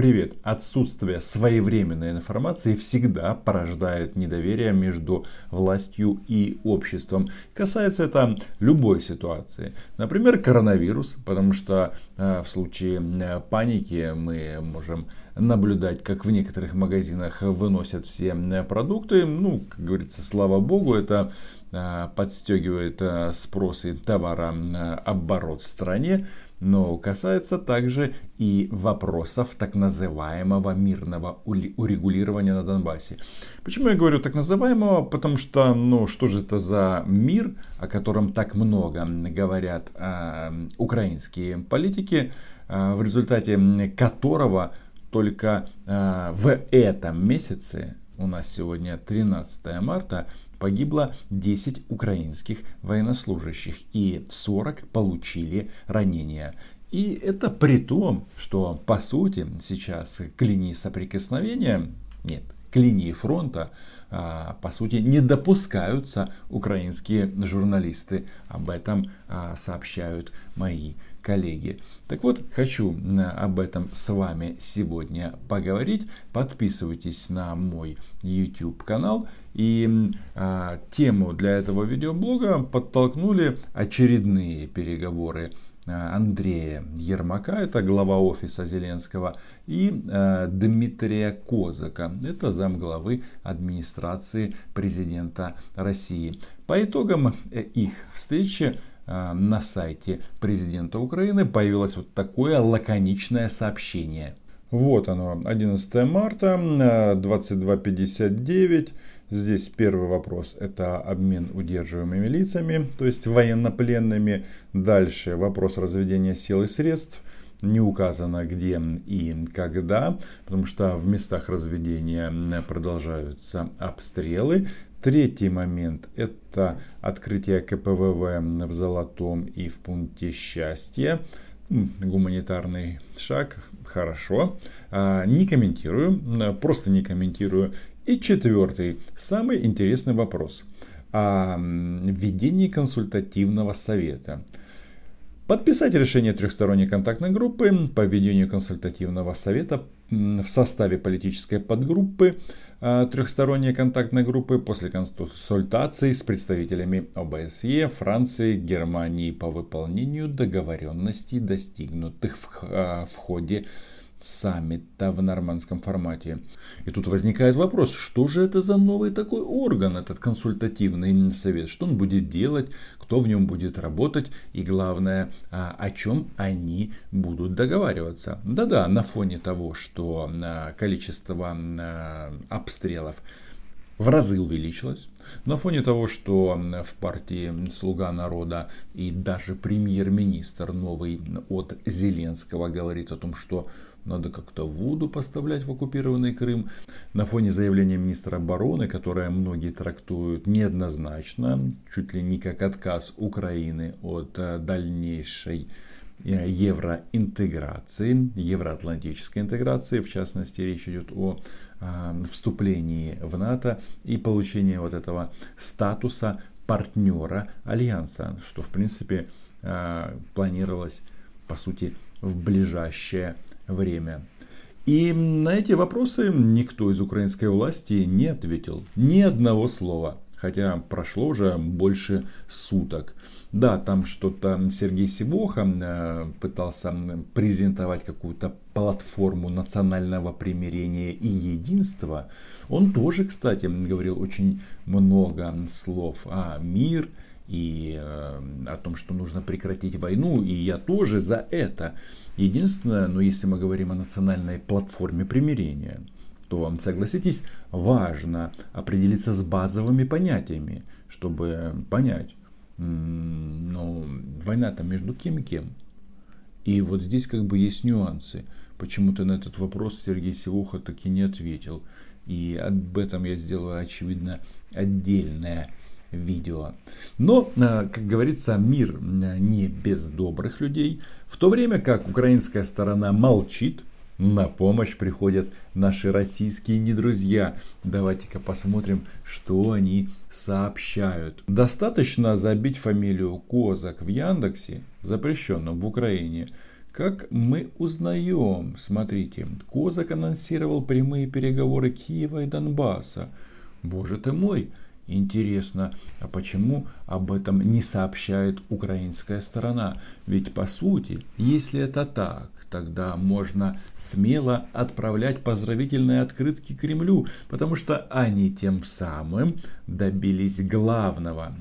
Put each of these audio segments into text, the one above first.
Привет. Отсутствие своевременной информации всегда порождает недоверие между властью и обществом. Касается это любой ситуации. Например, коронавирус, потому что э, в случае э, паники мы можем наблюдать, как в некоторых магазинах выносят все э, продукты. Ну, как говорится, слава богу, это подстегивает спрос и товарооборот в стране но касается также и вопросов так называемого мирного урегулирования на Донбассе. Почему я говорю так называемого? Потому что, ну, что же это за мир, о котором так много говорят э, украинские политики, э, в результате которого только э, в этом месяце, у нас сегодня 13 марта, погибло 10 украинских военнослужащих и 40 получили ранения. И это при том, что по сути сейчас к линии соприкосновения, нет, к линии фронта, а, по сути, не допускаются украинские журналисты. Об этом а, сообщают мои коллеги. Так вот, хочу об этом с вами сегодня поговорить. Подписывайтесь на мой YouTube канал. И а, тему для этого видеоблога подтолкнули очередные переговоры а, Андрея Ермака, это глава офиса Зеленского, и э, Дмитрия Козака, это замглавы администрации президента России. По итогам э, их встречи э, на сайте президента Украины появилось вот такое лаконичное сообщение. Вот оно, 11 марта, 22.59. Здесь первый вопрос – это обмен удерживаемыми лицами, то есть военнопленными. Дальше вопрос разведения сил и средств. Не указано где и когда, потому что в местах разведения продолжаются обстрелы. Третий момент – это открытие КПВВ в Золотом и в пункте счастья. Гуманитарный шаг, хорошо. А, не комментирую, просто не комментирую. И четвертый, самый интересный вопрос о введении консультативного совета. Подписать решение трехсторонней контактной группы по введению консультативного совета в составе политической подгруппы трехсторонней контактной группы после консультаций с представителями ОБСЕ, Франции, Германии по выполнению договоренностей, достигнутых в, а, в ходе саммита в нормандском формате. И тут возникает вопрос, что же это за новый такой орган, этот консультативный совет, что он будет делать, кто в нем будет работать и главное, а, о чем они будут договариваться. Да-да, на фоне того, что а, количество а, обстрелов в разы увеличилось. На фоне того, что в партии «Слуга народа» и даже премьер-министр новый от Зеленского говорит о том, что надо как-то воду поставлять в оккупированный Крым. На фоне заявления министра обороны, которое многие трактуют неоднозначно, чуть ли не как отказ Украины от э, дальнейшей э, евроинтеграции, евроатлантической интеграции, в частности речь идет о э, вступлении в НАТО и получении вот этого статуса партнера Альянса, что в принципе планировалось по сути в ближайшее время. И на эти вопросы никто из украинской власти не ответил ни одного слова. Хотя прошло уже больше суток. Да, там что-то Сергей Сивоха э, пытался презентовать какую-то платформу национального примирения и единства. Он тоже, кстати, говорил очень много слов о мир и э, о том, что нужно прекратить войну. И я тоже за это. Единственное, но если мы говорим о национальной платформе примирения, то, согласитесь, важно определиться с базовыми понятиями, чтобы понять, ну, война-то между кем и кем. И вот здесь как бы есть нюансы. Почему-то на этот вопрос Сергей Севуха таки не ответил. И об этом я сделаю, очевидно, отдельное видео. Но, э, как говорится, мир э, не без добрых людей. В то время как украинская сторона молчит, на помощь приходят наши российские недрузья. Давайте-ка посмотрим, что они сообщают. Достаточно забить фамилию Козак в Яндексе, запрещенном в Украине, Как мы узнаем, смотрите, Козак анонсировал прямые переговоры Киева и Донбасса. Боже ты мой, Интересно, а почему об этом не сообщает украинская сторона? Ведь по сути, если это так, тогда можно смело отправлять поздравительные открытки Кремлю, потому что они тем самым добились главного,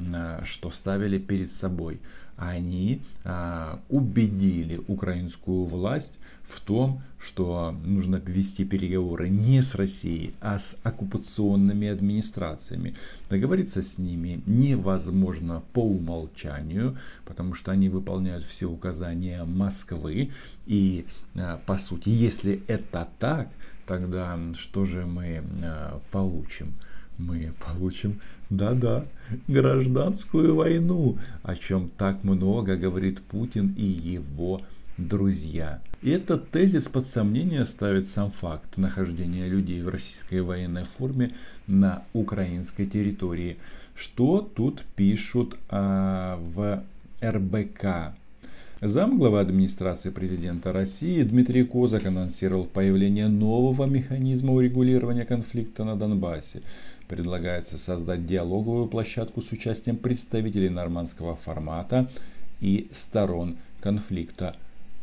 что ставили перед собой. Они а, убедили украинскую власть в том, что нужно вести переговоры не с Россией, а с оккупационными администрациями. Договориться с ними невозможно по умолчанию, потому что они выполняют все указания Москвы. И а, по сути, если это так, тогда что же мы а, получим? Мы получим, да-да, гражданскую войну, о чем так много говорит Путин и его друзья. И этот тезис под сомнение ставит сам факт нахождения людей в российской военной форме на украинской территории. Что тут пишут а, в РБК? Замглава администрации президента России Дмитрий Козак анонсировал появление нового механизма урегулирования конфликта на Донбассе. Предлагается создать диалоговую площадку с участием представителей нормандского формата и сторон конфликта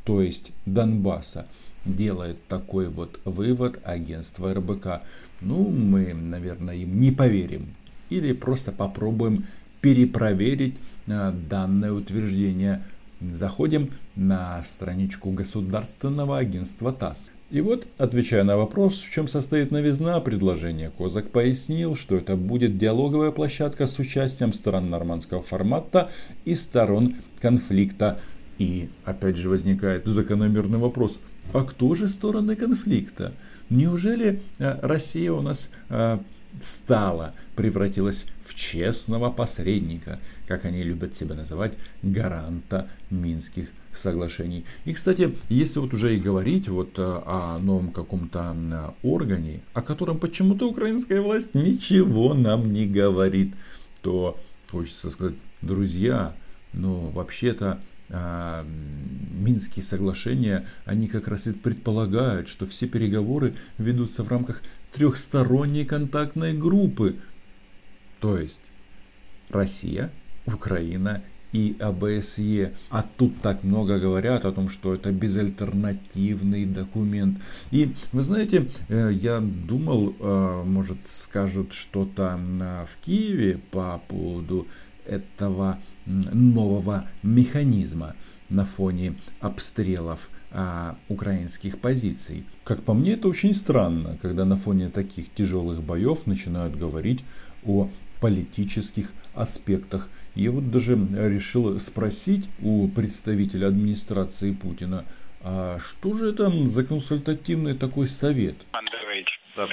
то есть Донбасса, делает такой вот вывод агентства РБК. Ну, мы, наверное, им не поверим. Или просто попробуем перепроверить а, данное утверждение. Заходим на страничку Государственного агентства ТАСС. И вот, отвечая на вопрос, в чем состоит новизна предложения, Козак пояснил, что это будет диалоговая площадка с участием сторон нормандского формата и сторон конфликта и опять же возникает закономерный вопрос, а кто же стороны конфликта? Неужели э, Россия у нас э, стала, превратилась в честного посредника, как они любят себя называть, гаранта Минских соглашений. И, кстати, если вот уже и говорить вот э, о новом каком-то органе, о котором почему-то украинская власть ничего нам не говорит, то хочется сказать, друзья, ну вообще-то а, Минские соглашения, они как раз и предполагают, что все переговоры ведутся в рамках трехсторонней контактной группы. То есть Россия, Украина и АБСЕ. А тут так много говорят о том, что это безальтернативный документ. И вы знаете, э, я думал, э, может скажут что-то в Киеве по поводу этого нового механизма на фоне обстрелов а, украинских позиций. Как по мне, это очень странно, когда на фоне таких тяжелых боев начинают говорить о политических аспектах. Я вот даже решил спросить у представителя администрации Путина, а что же это за консультативный такой совет? Да.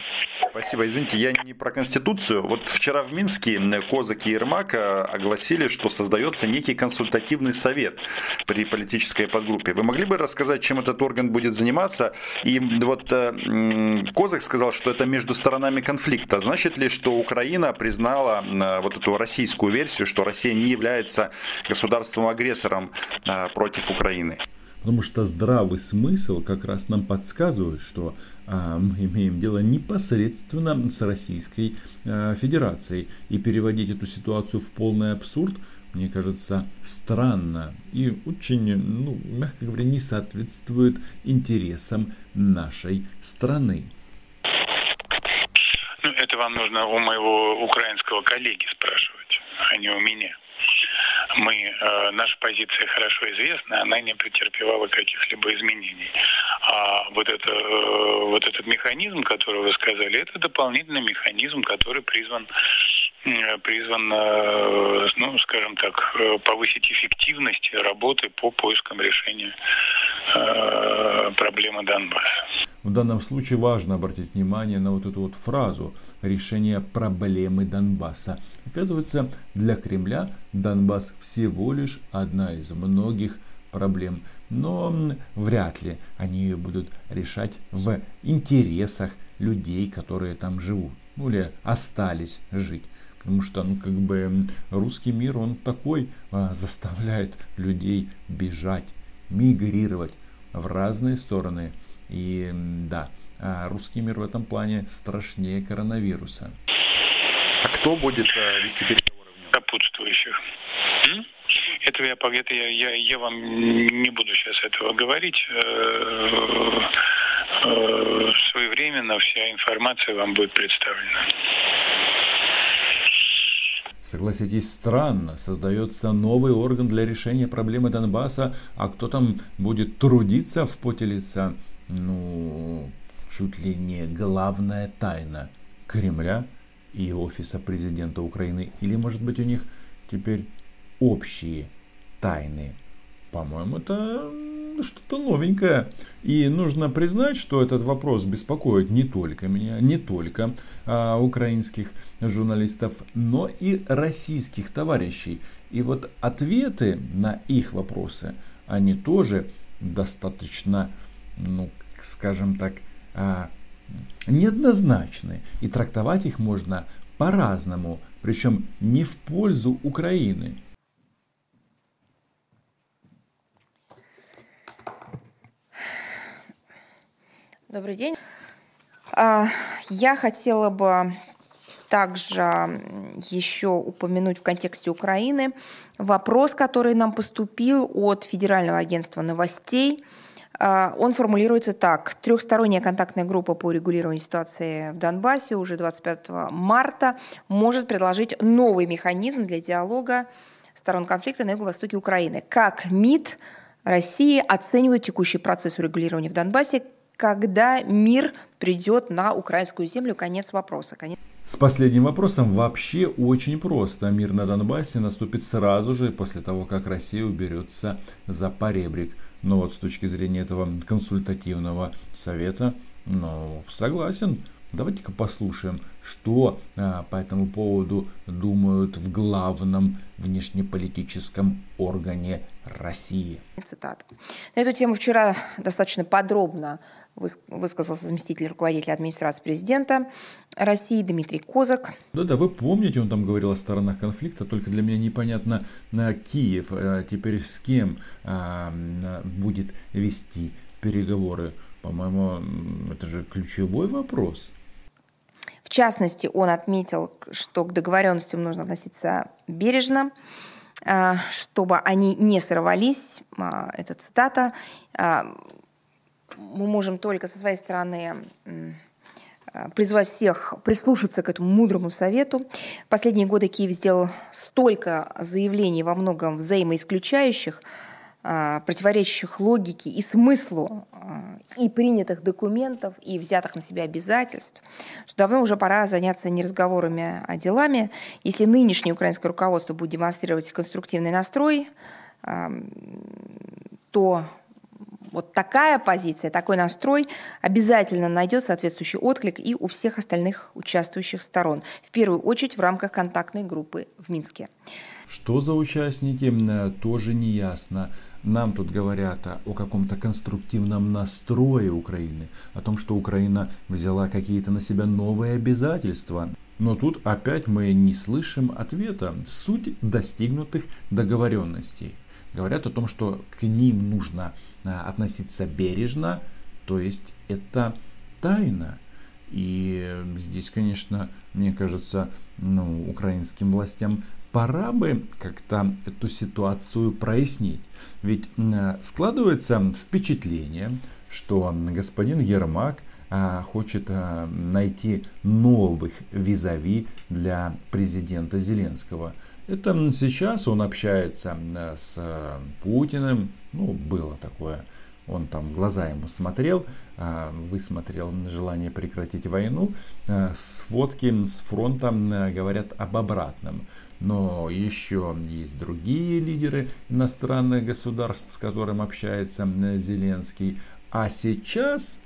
Спасибо. Извините, я не про Конституцию. Вот вчера в Минске Козак и Ермак э, огласили, что создается некий консультативный совет при политической подгруппе. Вы могли бы рассказать, чем этот орган будет заниматься? И вот э, Козак сказал, что это между сторонами конфликта. Значит ли, что Украина признала э, вот эту российскую версию, что Россия не является государством-агрессором против Украины? Потому что здравый смысл как раз нам подсказывает, что а, мы имеем дело непосредственно с Российской а, Федерацией. И переводить эту ситуацию в полный абсурд, мне кажется, странно и очень, ну, мягко говоря, не соответствует интересам нашей страны. Ну, это вам нужно у моего украинского коллеги спрашивать, а не у меня мы, э, наша позиция хорошо известна, она не претерпевала каких-либо изменений. А вот, это, э, вот этот механизм, который вы сказали, это дополнительный механизм, который призван, э, призван э, ну, скажем так, повысить эффективность работы по поискам решения проблемы Донбасса. В данном случае важно обратить внимание на вот эту вот фразу «решение проблемы Донбасса». Оказывается, для Кремля Донбасс всего лишь одна из многих проблем. Но вряд ли они ее будут решать в интересах людей, которые там живут. Ну или остались жить. Потому что, ну, как бы, русский мир, он такой, а, заставляет людей бежать, мигрировать в разные стороны. И да, а русский мир в этом плане страшнее коронавируса. А кто будет э, вести переговоры? Сопутствующих. Это я, это я, я, я вам не буду сейчас этого говорить. Э, э, своевременно вся информация вам будет представлена. Согласитесь, странно. Создается новый орган для решения проблемы Донбасса, а кто там будет трудиться в поте лица? Ну, чуть ли не главная тайна Кремля и офиса президента Украины. Или, может быть, у них теперь общие тайны. По-моему, это что-то новенькое. И нужно признать, что этот вопрос беспокоит не только меня, не только а, украинских журналистов, но и российских товарищей. И вот ответы на их вопросы, они тоже достаточно, ну, скажем так, а, неоднозначны. И трактовать их можно по-разному, причем не в пользу Украины. Добрый день. А, я хотела бы также еще упомянуть в контексте Украины вопрос, который нам поступил от Федерального агентства новостей. А, он формулируется так. Трехсторонняя контактная группа по регулированию ситуации в Донбассе уже 25 марта может предложить новый механизм для диалога сторон конфликта на юго-востоке Украины. Как МИД России оценивает текущий процесс урегулирования в Донбассе, когда мир придет на украинскую землю? Конец вопроса. Конец... С последним вопросом вообще очень просто. Мир на Донбассе наступит сразу же после того, как Россия уберется за поребрик. Но вот с точки зрения этого консультативного совета, ну, согласен. Давайте-ка послушаем, что а, по этому поводу думают в главном внешнеполитическом органе России. Цитата. На эту тему вчера достаточно подробно высказался заместитель руководителя администрации президента России Дмитрий Козак. Да-да, вы помните, он там говорил о сторонах конфликта, только для меня непонятно, на Киев а теперь с кем а, будет вести переговоры. По-моему, это же ключевой вопрос. В частности, он отметил, что к договоренностям нужно относиться бережно, а, чтобы они не сорвались. А, это цитата. А, мы можем только со своей стороны призвать всех прислушаться к этому мудрому совету. В последние годы Киев сделал столько заявлений, во многом взаимоисключающих, противоречащих логике и смыслу а, и принятых документов, и взятых на себя обязательств, что давно уже пора заняться не разговорами, а делами. Если нынешнее украинское руководство будет демонстрировать конструктивный настрой, а, то вот такая позиция, такой настрой обязательно найдет соответствующий отклик и у всех остальных участвующих сторон, в первую очередь в рамках контактной группы в Минске. Что за участники, тоже не ясно. Нам тут говорят о каком-то конструктивном настрое Украины, о том, что Украина взяла какие-то на себя новые обязательства. Но тут опять мы не слышим ответа. Суть достигнутых договоренностей. Говорят о том, что к ним нужно а, относиться бережно, то есть это тайна. И здесь, конечно, мне кажется, ну, украинским властям пора бы как-то эту ситуацию прояснить. Ведь складывается впечатление, что господин Ермак а, хочет а, найти новых визави для президента Зеленского. Это сейчас он общается с Путиным, ну, было такое, он там глаза ему смотрел, а, высмотрел желание прекратить войну, с фотки с фронта говорят об обратном. Но еще есть другие лидеры иностранных государств, с которым общается Зеленский. А сейчас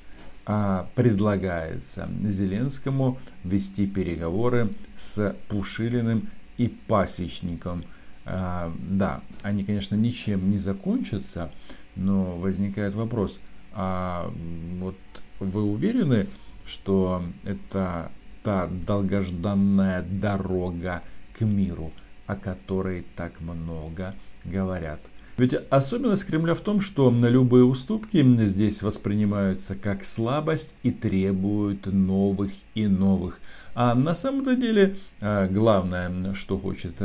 а, предлагается Зеленскому вести переговоры с Пушилиным и Пасечником. А, да, они, конечно, ничем не закончатся, но возникает вопрос, а вот вы уверены, что это та долгожданная дорога к миру, о которой так много говорят. Ведь особенность Кремля в том, что на любые уступки здесь воспринимаются как слабость и требуют новых и новых. А на самом-то деле а, главное, что хочет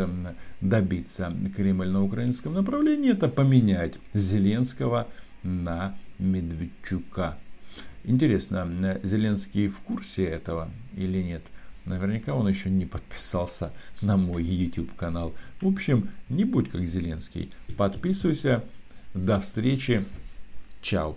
добиться Кремль на украинском направлении, это поменять Зеленского на Медведчука. Интересно, Зеленский в курсе этого или нет? Наверняка он еще не подписался на мой YouTube канал. В общем, не будь как Зеленский. Подписывайся. До встречи. Чао.